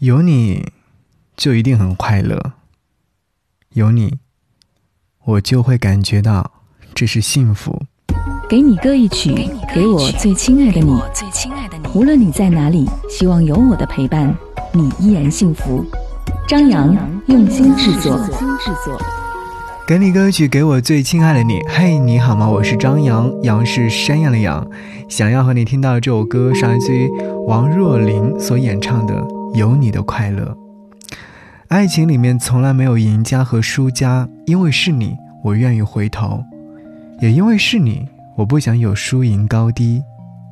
有你，就一定很快乐。有你，我就会感觉到这是幸福。给你歌一曲，给我最亲爱的你。无论你在哪里，希望有我的陪伴，你依然幸福。张扬用心制作。给你歌曲，给我最亲爱的你。嘿，你好吗？我是张扬，杨是山羊的羊。想要和你听到这首歌，是来自于王若琳所演唱的。有你的快乐，爱情里面从来没有赢家和输家，因为是你，我愿意回头；也因为是你，我不想有输赢高低，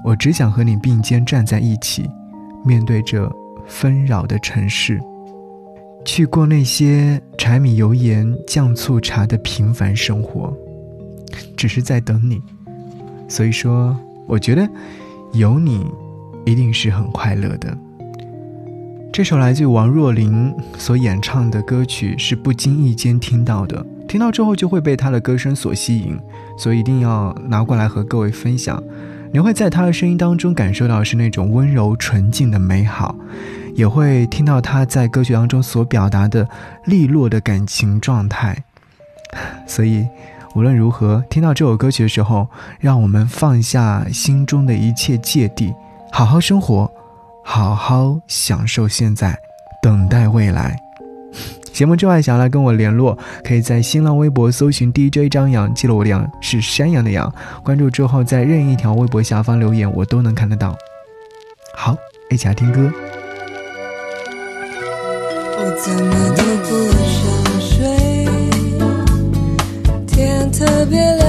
我只想和你并肩站在一起，面对这纷扰的城市，去过那些柴米油盐酱醋茶的平凡生活，只是在等你。所以说，我觉得有你，一定是很快乐的。这首来自王若琳所演唱的歌曲，是不经意间听到的，听到之后就会被她的歌声所吸引，所以一定要拿过来和各位分享。你会在她的声音当中感受到是那种温柔纯净的美好，也会听到她在歌曲当中所表达的利落的感情状态。所以，无论如何，听到这首歌曲的时候，让我们放下心中的一切芥蒂，好好生活。好好享受现在，等待未来。节目之外，想要来跟我联络，可以在新浪微博搜寻 DJ 张扬，记录我的羊是山羊的羊。关注之后，在任意一条微博下方留言，我都能看得到。好，一起来听歌。我怎么都不想睡，天特别亮，